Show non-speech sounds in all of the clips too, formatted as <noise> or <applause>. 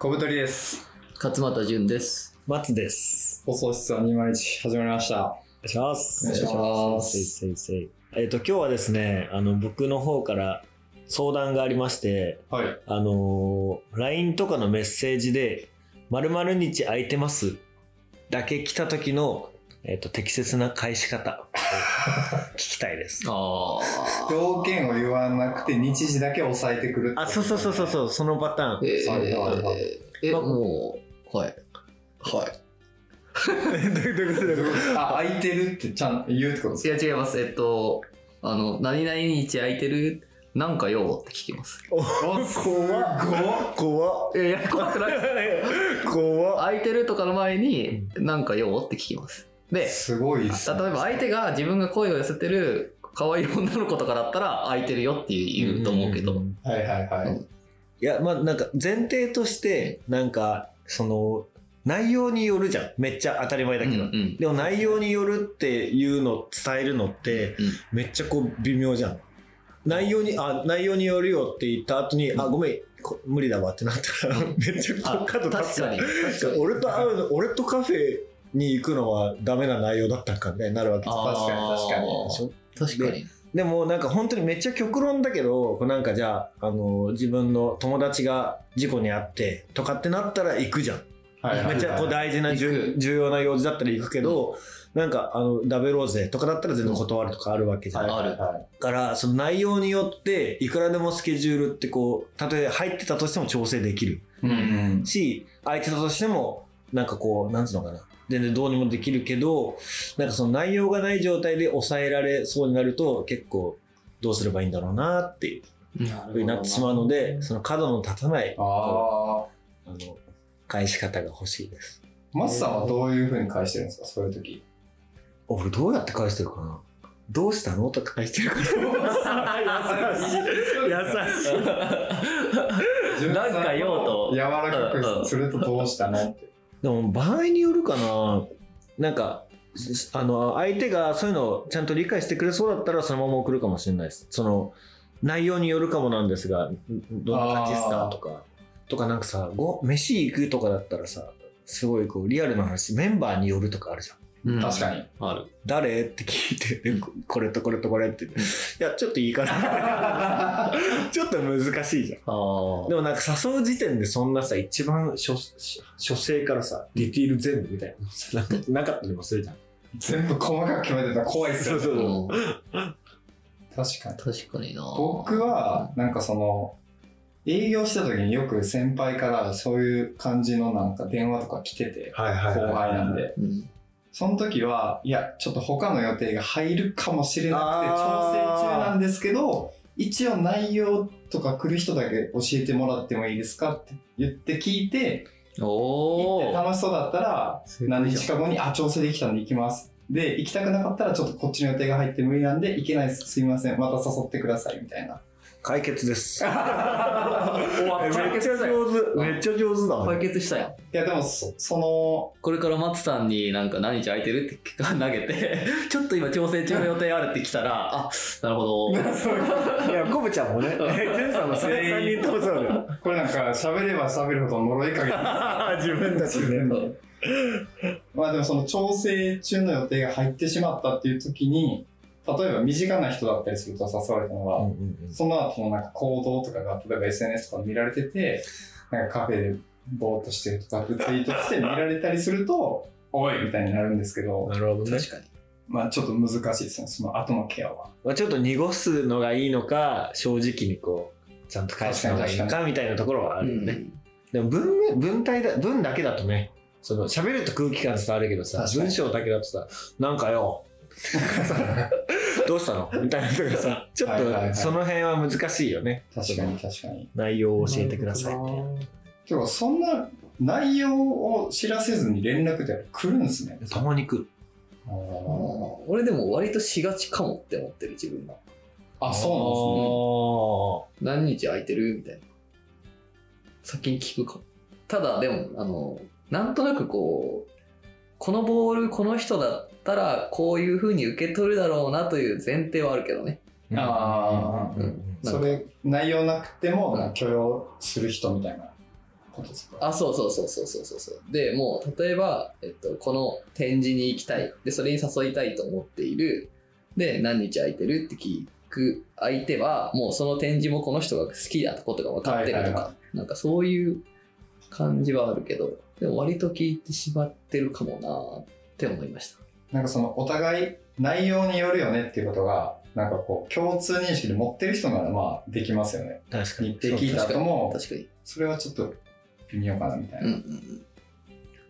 小太りです。勝俣淳です。松です。放送室は201始まりました。お願いします。お願いしますせいせいせいえっ、と、今日はですね、あの、僕の方から相談がありまして、はい。あのー LINE とかのメッセージで、〇〇日空いてますだけ来た時の、えっ、と、適切な返し方を聞きたいです。ああ。条件を言わなくて日時だけ抑えてくるあ、そうそうそうそうそう、そのパターン。えはいはいはいー、え、もう、はい。はい。<laughs> どういうことどういうこと？あ、空いてるってちゃんと言うってことですいや違います。えっと、あの、何々日空いてる？なんかよって聞きます。おか怖っ怖っいやいや、怖くない。<laughs> 怖っ空いてるとかの前に、なんかよって聞きます。で、すごいっすね。例えば相手が自分が声を寄せてる可愛い女の子とかだったら空いてるよって言うと思うけど。はいはいはい。うんいや、まあなんか前提として、なんか、その、内容によるじゃん。めっちゃ当たり前だけど。うんうんでも内容によるっていうのを伝えるのって、うんめっちゃこう微妙じゃん。内容に、あ、内容によるよって言った後に、あ、ごめん、こ無理だわってなったら、うん <laughs> めっちゃ角立つ確かに。確かに。俺と会うの、俺とカフェに行くのはダメな内容だったんかみたいになるわけじゃんあー確かに確かに確かに。でもなんか本当にめっちゃ極論だけど、こうなんかじゃあ、あの、自分の友達が事故に遭ってとかってなったら行くじゃん。はいめっちゃこう大事な行重要な用事だったら行くけど、なんかあの、ダベろうぜとかだったら全然断るとかあるわけじゃん。はいだはいはい。から、その内容によって、いくらでもスケジュールってこう、たとえ入ってたとしても調整できるうんうん。し、空いてたとしても、なんかこう、なんつうのかな。全然どうにもできるけど、なんかその内容がない状態で抑えられそうになると、結構、どうすればいいんだろうなっていうふうになってしまうので、その角の立たない、ああの、返し方が欲しいです。あ。マスさんはどういう風に返してるんですか？そういう時。俺どうやって返してるかな？どうしたの？とか返してるかな <laughs> 優しい。優しい。なんか用途柔らかくするとどうしたの？って。でも場合によるかななんか、あの、相手がそういうのをちゃんと理解してくれそうだったらそのまま送るかもしれないです。その、内容によるかもなんですが、んどんな感じですか？とか。とかなんかさ、ご、飯行くとかだったらさ、すごいこうリアルな話、メンバーによるとかあるじゃん。うん確かに。ある。誰？って聞いて、でここれとこれとこれって。いや、ちょっといいかな。<laughs> ちょっと難しいじゃん。あでもなんか誘う時点でそんなさ、一番初、初初生からさ、ディティール全部みたいななんかなかったりもするじゃん。全部細かく決めてたら怖いっすよね。そうそううん確かに。確かにな僕は、なんかその、営業した時によく先輩からそういう感じのなんか電話とか来てて、はいはい後輩なん。で。うんその時は、いや、ちょっと他の予定が入るかもしれなくて、調整中なんですけど、一応内容とか来る人だけ教えてもらってもいいですかって言って聞いて、行って楽しそうだったら、何日か後に、あ、調整できたんで行きます。で、行きたくなかったら、ちょっとこっちの予定が入って無理なんで、行けないです。すいません。また誘ってください。みたいな。解決です。<laughs> 終わめったっちゃ上手。めっちゃ上手だわ解。決したやん。いや、でも、そその、これから松さんになんか何日空いてるって投げて、<laughs> ちょっと今調整中の予定あるって来たら、あ、なるほど。<laughs> いや、コブちゃんもね、ジェンさんも3人ともそうだよ。これなんか、喋れば喋るほど呪いかけて <laughs> 自分たちね。まあでもその調整中の予定が入ってしまったっていう時に、例えば身近な人だったりすると誘われたのは、その後のなんか行動とかが、例えば SNS とか見られてて、なんかカフェでぼーっとしてるとかってツイートして見られたりすると、おいみたいになるんですけど、なるほどね。確かに。まあちょっと難しいですね、その後のケアは。まあ、ちょっと濁すのがいいのか、正直にこう、ちゃんと返すのがいいのかみたいなところはあるよね。でも文面、文体だ、文だけだとね、その喋ると空気感伝わるけどさ文章だけだとさ、なんかよ、<laughs> どうしたの？みたいなとかさ、ちょっとその辺は難しいよね。確かに確かに。内容を教えてくださいって。てか、そんな内容を知らせずに連絡って来るんですね。たまに来る。あー俺でも割としがちかもって思ってる自分が。あ、そう何日空いてる？みたいな。先に聞くかも。ただでも、あの、なんとなくこう、このボールこの人だったらこういう風に受け取るだろうなという前提はあるけどね。あーうんうんうんなんですね。それ、内容なくても、許容する人みたいな。ことですかあ、そうそうそうそうそうそうそう。で、もう、例えば、えっと、この展示に行きたい。で、それに誘いたいと思っている。で、何日空いてるって聞く相手は、もうその展示もこの人が好きだってことが分かってるとか、なんかそういう感じはあるけど、でも割と聞いてしまってるかもなって思いました。なんかそのお互い内容によるよねっていうことが、なんかこう共通認識で持ってる人ならまあできますよね。確かに。日程聞いた後も、確かに。それはちょっと微妙かなみたいな。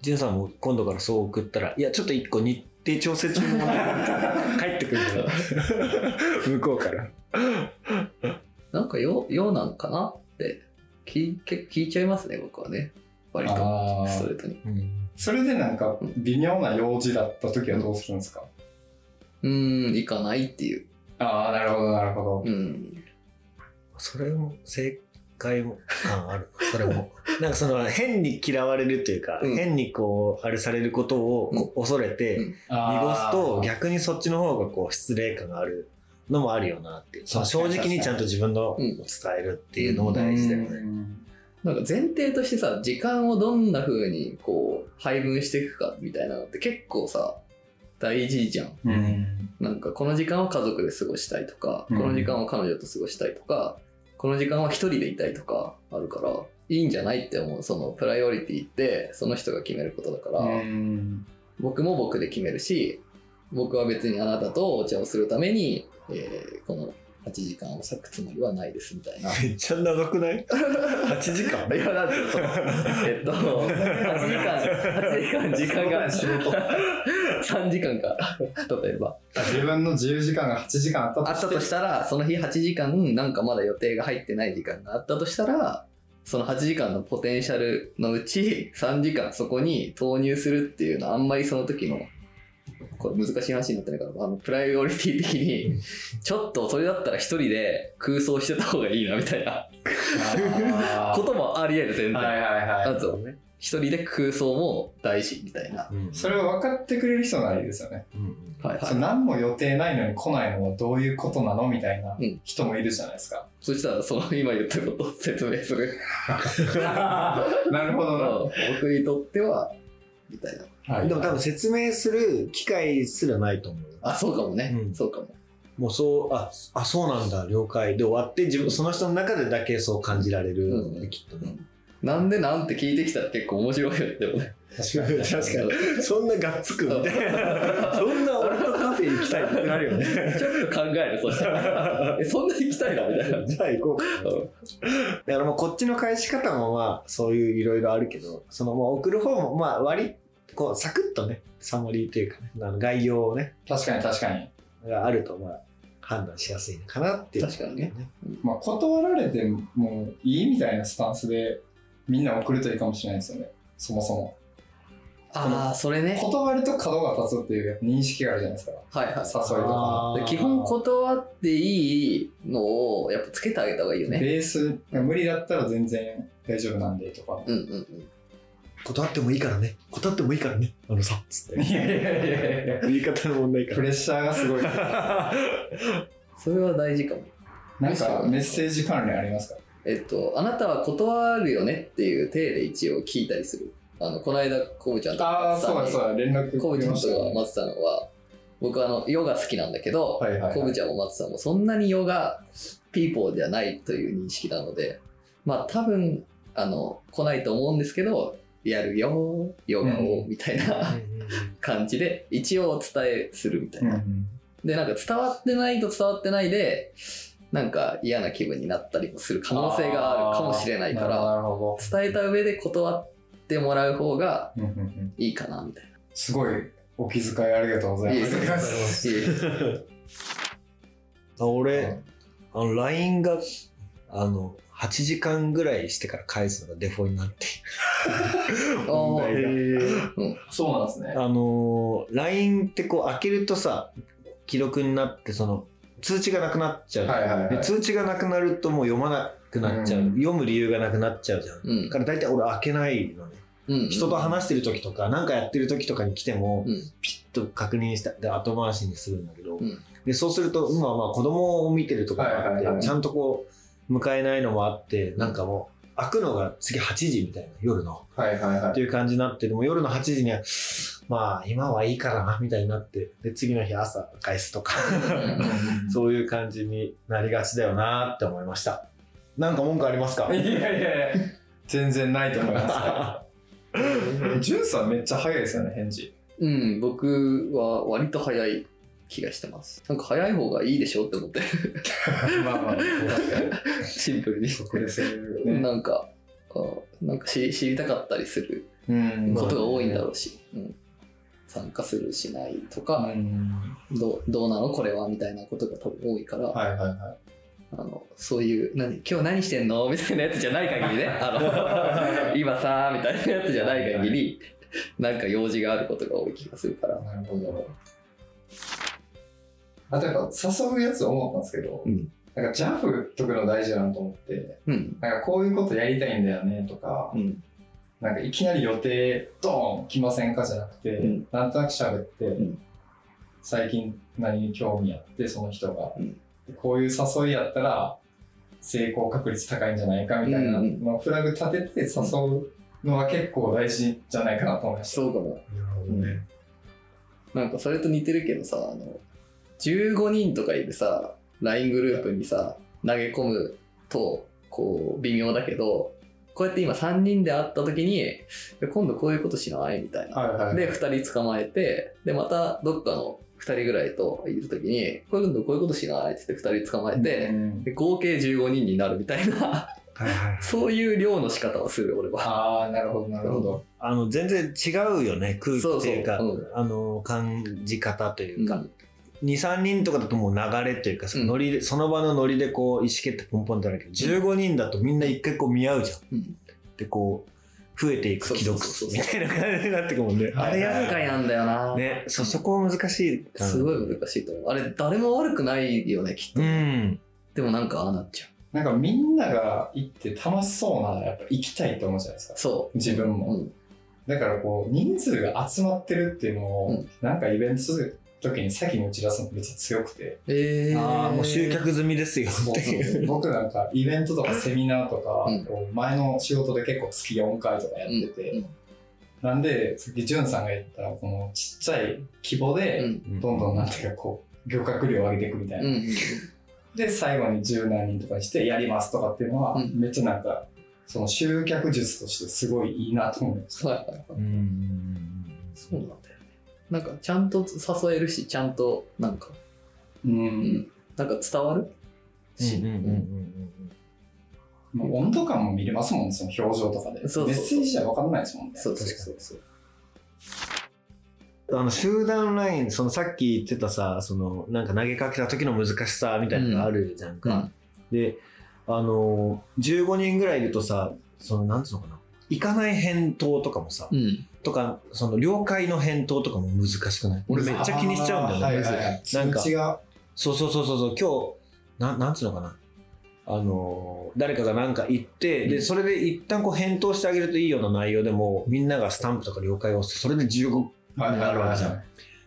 ジュンさんも今度からそう送ったら、いや、ちょっと一個日程調整中のものが <laughs> 帰ってくるの <laughs> 向こうから。なんかよ、ようなんかなって聞い結構聞いちゃいますね、僕はね。割とストレートに。うんそれでなんか微妙な用事だった時はどうするんですか、うーん、行かないっていう。ああ、なるほど、なるほど。うん。それも正解も感ある。<laughs> それも。なんかその変に嫌われるというか、うん変にこう、あれされることを恐れて、うん濁すと逆にそっちの方がこう失礼感があるのもあるよなっていう。その正直にちゃんと自分の伝えるっていうのも大事だよね。うんなんか前提としてさ、時間をどんな風にこう配分していくかみたいなのって結構さ、大事じゃん。うん。なんかこの時間は家族で過ごしたいとか、うんこの時間は彼女と過ごしたいとか、この時間は一人でいたいとかあるから、いいんじゃないって思う。そのプライオリティってその人が決めることだから、うん僕も僕で決めるし、僕は別にあなたとお茶をするために、えーこの8時間を割くつもりはないですみたいな。めっちゃ長くない ?8 時間？<laughs> いや、だってえっと、8時間、8時間時間が3時間か、<laughs> 例えば。自分の自由時間が8時間あったあったとしたら、その日8時間、なんかまだ予定が入ってない時間があったとしたら、その8時間のポテンシャルのうち3時間そこに投入するっていうのはあんまりその時の、これ難しい話になってないから、あの、プライオリティ的に、ちょっとそれだったら一人で空想してた方がいいなみたいな <laughs> こともあり得る、全然。はいはいはい。あと、一人で空想も大事みたいな。それを分かってくれる人ならいいですよね。はいは何も予定ないのに来ないのはどういうことなのみたいなうん人もいるじゃないですか。そしたら、その今言ったことを説明する。<laughs> なるほどな。僕にとっては、みたいな。はいでも多分説明する機会すらないと思う。あ、そうかもね。うんそうかも。もうそう、あ、あ、そうなんだ、了解で終わって、自分、その人の中でだけそう感じられるので、きっとね。なんでなんて聞いてきたら結構面白いよね、でもね。確かに。確かに。そんながっつくみたいな。そんな俺とカフェ行きたいってなるよね。<laughs> ちょっと考える、そしたら。え、そんな行きたいの？みたいな。じゃあ行こうか。だからもうこっちの返し方もまあそういういろいろあるけど、そのもう送る方もまあ割り、こうサクッとね、サマリーというかね、あの概要をね、確かに確かに。があるとまあ判断しやすいのかなっていう、確かにね。まあ、断られてもいいみたいなスタンスでみんな送るといいかもしれないですよね。そもそも。ああ、それね。断ると角が立つっていう認識があるじゃないですか。はいはい。誘いとか。で基本断っていいのをやっぱつけてあげた方がいいよね。ベースが無理だったら全然大丈夫なんでとか。うんうんうん。断ってもいいからね。断ってもいいからね。あのさ、つって。いやいやいやいや言い方の問題かプレッシャーがすごい。<laughs> それは大事かも。なんかメッセージ関連ありますか？えっと、あなたは断るよねっていう体で一応聞いたりする。あの、この間、コブちゃんとああ、松さんにそうだそうだ、連絡コブちゃんとくれましたね。松さんは、僕はあの、ヨガ好きなんだけど、はいはいはい。コブちゃんも松さんもそんなにヨガピーポーじゃないという認識なので、まあ多分、あの、来ないと思うんですけど、やるよ、ヨガを、うんみたいな感じで、一応お伝えするみたいな。うん。で、なんか伝わってないと伝わってないで、なんか嫌な気分になったりもする可能性があるかもしれないから、伝えた上で断ってもらう方がいいかな、みたいすごいお気遣いありがとうござな。いま。ですあ俺、あの、LINE が、あの、8時間ぐらいしてから返すのがデフォになって。<laughs> そうなんですね。あのー、LINE ってこう開けるとさ、既読になって、その、通知がなくなっちゃう。はいはいはいで通知がなくなるともう読まなくなっちゃう。うん読む理由がなくなっちゃうじゃん。うんだから大体俺開けないのね。うん人と話してる時とか、なんかやってる時とかに来ても、うんピッと確認した。で、後回しにするんだけど、うんで、そうすると、今はまあ子供を見てるとかがあって、ちゃんとこう、迎えないのもあって、なんかもう、開くのが次8時みたいな、夜の。はいはいはい。っていう感じになって、でも夜の8時には、まあ今はいいからな、みたいになって、で、次の日朝返すとか、そういう感じになりがちだよなって思いました。なんか文句ありますか？いやいやいや全然ないと思います <laughs> よ。ジュンさんめっちゃ早いですよね、返事。うん、僕は割と早い気がしてます。なんか早い方がいいでしょって思って、<laughs> まあまあ。シンプルに。そこでそういうね。なんか、あなんか知知りたかったりするうんことが多いんだろうし、うん参加するしないとうか、ん。どうどうなのこれはみたいなことが多分多いから、はいはいはあのそういう何今日何してんのみたいなやつじゃない限りねあの <laughs> 今さみたいなやつじゃない限りなんか用事があることが多い気がするからい。なるほど。あとやっぱ誘うやつ思ったんですけど、うんなんかジャブ解くの大事だなと思って、うんなんかこういうことやりたいんだよねとか、うんなんかいきなり予定ドーン来ませんかじゃなくて、うん。なんとなく喋って、ん。最近何に興味あってその人が、うん。こういう誘いやったら成功確率高いんじゃないかみたいなうんのをフラグ立てて誘うのは結構大事じゃないかなと思いました。そうかも。なるほどね。なんかそれと似てるけどさあの15人とかいるさ LINE グループにさ投げ込むとこう微妙だけどこうやって今3人で会った時に今度こういうことしない？みたいな。はいはい。はいで、2人捕まえて、で、またどっかの2人ぐらいといるときに、こういうことこういうことしない？って言って2人捕まえて、うん。で合計15人になるみたいな、はいはい。はい。そういう量の仕方をする、俺は。ああ、なるほど、なるほど。あの、全然違うよね、空気っていうか、そうそう。あの、感じ方というか、うん2、3人とかだともう流れというか、そのノリで、その場のノリでこう、意思決定ポンポンってなるけど、15人だとみんな一回こう見合うじゃん。うんで、こう、増えていく既読みたいな感じになってくるもんね。あれ厄介なんだよな。ね、そ、そこ難しい。すごい難しいと思う。あれ、誰も悪くないよね、きっと。うん。でもなんかああなっちゃう。なんかみんなが行って楽しそうならやっぱ行きたいと思うじゃないですか。そう。自分も。うん。だからこう、人数が集まってるっていうのを、うんなんかイベントする時に先に打ち出すのめっちゃ強くて。えー。ああ、もう集客済みですよっていう。僕なんかイベントとかセミナーとか、前の仕事で結構月4回とかやってて、うんなんで、さっきジュンさんが言ったこのちっちゃい規模うで、ん。どんどんなんていうかこう、漁獲量を上げていくみたいな。うん。で、最後に十何人とかにしてやりますとかっていうのは、うんめっちゃなんか、その集客術としてすごいいいなと思いました。そうなんだ。なんかちゃんと誘えるし、ちゃんとなんか、う。うんん、なんか伝わる？し、うんうんうんうん温度感も見れますもんね、その表情とかで。そうそうそうメッセージじゃ分かんないですもんね。そうそうそうそう。あの集団ライン、そのさっき言ってたさ、そのなんか投げかけた時の難しさみたいなのがあるじゃんか。で、あの、15人ぐらいいるとさ、そのなんつうのかな？行かない返答とかもさ、うん。とか、その了解の返答とかも難しくない？俺めっちゃ気にしちゃうんだよね。はいはいはい。なんか。そうそうそうそうそう、今日、ななんつうのかな？あの、誰かが何か言って、で、それで一旦こう返答してあげるといいような内容でも、みんながスタンプとか了解を押して、それで15はいあるわけじゃん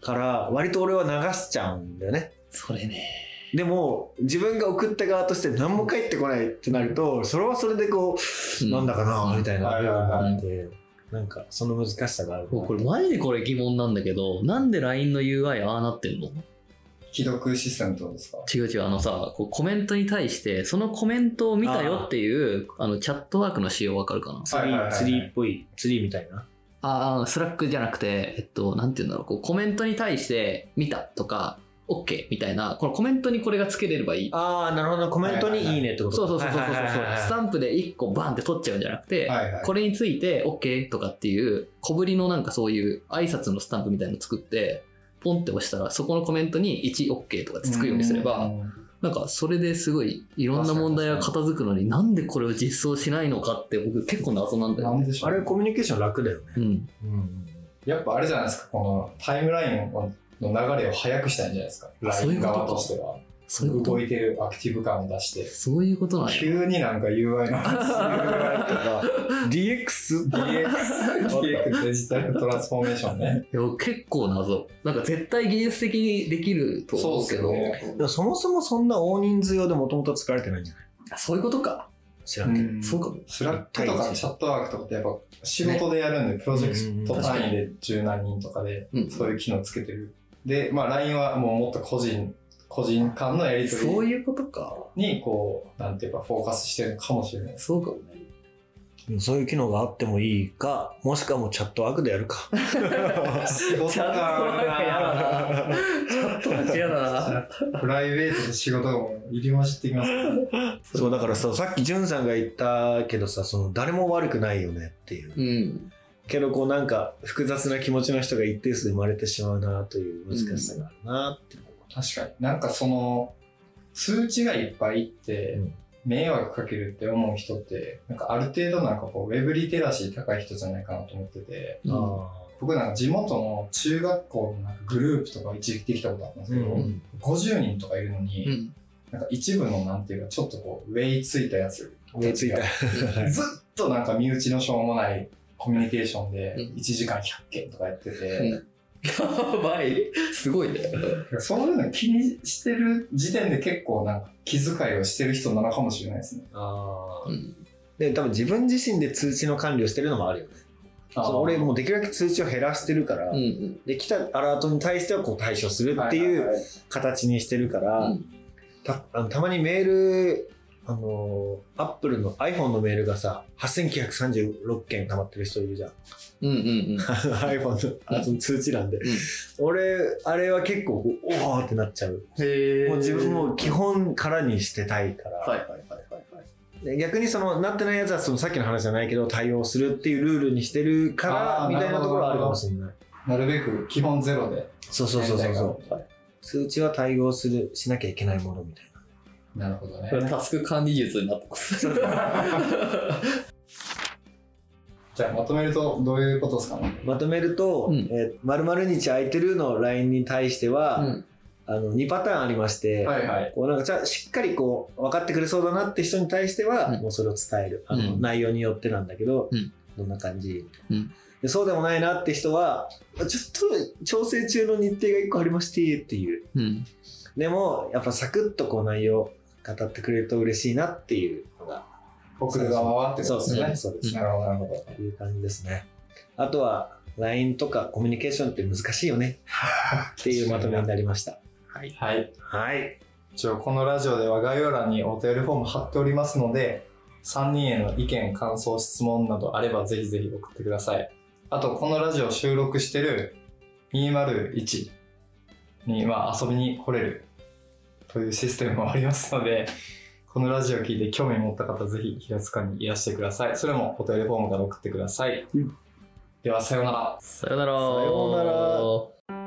から、割と俺は流しちゃうんだよね。それね。でも、自分が送った側として何も返ってこないってなると、それはそれでこう、なんだかな、みたいな。があって、なんか、その難しさがあるこれマジでこれ疑問なんだけど、なんで LINE の UI ああなってんの？既読システムってことですか？違う違う、あのさ、こうコメントに対して、そのコメントを見たよっていう、あの、 Chatwork の仕様わかるかな？ツリー、ツリーっぽい、ツリーみたいな？ああ、 Slack じゃなくて、えっと、なんて言うんだろう、こうコメントに対して見たとか、OK みたいな、このコメントにこれがつけれればいい。ああ、なるほど。コメントにいいねってことそうそうそうそうそうスタンプで1個バンって取っちゃうんじゃなくて、はいはい。これについて OK とかっていう小ぶりのなんかそういう挨拶のスタンプみたいなの作ってポンって押したらそこのコメントに 1OK とかってつくようにすればうんなんかそれですごいいろんな問題が片付くのになんでこれを実装しないのかって僕結構謎なんだよね。あれコミュニケーション楽だよね。うん、うん。やっぱあれじゃないですか、このタイムラインの流れを速くしたいんじゃないですか。あそういう LINE ことか側としては。そういうこと動いてるアクティブ感を出して。そういうことなんや。急になんか UI の <laughs> 話 UI とか、<laughs> DX? <laughs> DX、デジタルトランスフォーメーションね。いや結構謎。なんか絶対技術的にできると思うけど、そうっすよねそもそもそんな大人数用でもともと作られてないんじゃない？あそういうことか。知らんけど。うんそうかも。 Slack とか Chatwork とかってやっぱ仕事でやるんで、プロジェクト単位で十何人とかでうんそういう機能つけてる。で、まあ LINE はもうもっと個人、個人間のやり取りそういうことか。にこう、なんていうかフォーカスしてるのかもしれない。そうかもね。そういう機能があってもいいか、もしくはもうチャットワークでやるか。<laughs> 仕事チャットワークやだな。チャットワークやだな。プライベートと仕事がもう入り混じってきます。そう、だからさ、さっきじゅんさんが言ったけどさ、その誰も悪くないよねっていう。うん。けどこうなんか複雑な気持ちの人が一定数で生まれてしまうなという難しさがあるなって思う。確かに。なんかその、通知がいっぱいいって、うん迷惑かけるって思う人って、なんかある程度なんかこう、ウェブリテラシー高い人じゃないかなと思ってて、うんあ僕なんか地元の中学校のなんかグループとか一時期できたことあったんですけど、うん50人とかいるのに、うん。なんか一部のなんていうか、ちょっとこう、ウェイついたやつ。あ、上ついた。<laughs> ずっとなんか身内のしょうもないコミュニケーションでうん1時間100件とかやってて、うんやばい。すごいね。そういうの気にしてる時点で結構なんか気遣いをしてる人なのかもしれないですね。あーうん。で、多分自分自身で通知の管理をしてるのもあるよね。俺もうできるだけ通知を減らしてるから、うんうん。で、来たアラートに対してはこう対処するっていう形にしてるから、うんたあのたまにメール、あのー、アップルの iPhone のメールがさ、8936件溜まってる人いるじゃん。うんうんうん。<laughs> iPhone のあその通知欄で。俺、あれは結構、おーってなっちゃう。へもう自分も基本からにしてたいから。はいはいはいはいはい。で逆にその、なってないやつはそのさっきの話じゃないけど、対応するっていうルールにしてるから、みたいなところはあるかもしれない。なるべく基本ゼロで。そうそうそうそう通知は対応する、しなきゃいけないものみたいな。なるほどね。タスク管理術になってます。<laughs> じゃあまとめるとどういうことですか？ね。まとめると、うん。えー〇〇日空いてるの LINE に対しては、うん。あの2パターンありまして、はいはい。こうなんかじゃあしっかりこう分かってくれそうだなって人に対しては、うん。もうそれを伝える。あの、うん。内容によってなんだけど、うん。どんな感じ、うん。でそうでもないなって人はちょっと調整中の日程が1個ありましてっていう。うん。でもやっぱサクッとこう内容語ってくれると嬉しいなっていうのが送る側はってことですよね。そうですなるほどなるほど。という感じですねあとは LINE とかコミュニケーションって難しいよね <laughs> っていうまとめになりましたはい。はい。はい一応このラジオでは概要欄にお便りフォーム貼っておりますので、3人への意見、感想、質問などあればぜひぜひ送ってください。あと、このラジオを収録してる201に、まあ、遊びに来れるというシステムもありますので、このラジオを聞いて興味持った方、ぜひ平塚にいらしてください。それもお便りフォームから送ってください。うんでは、さようなら。さよなら。さようなら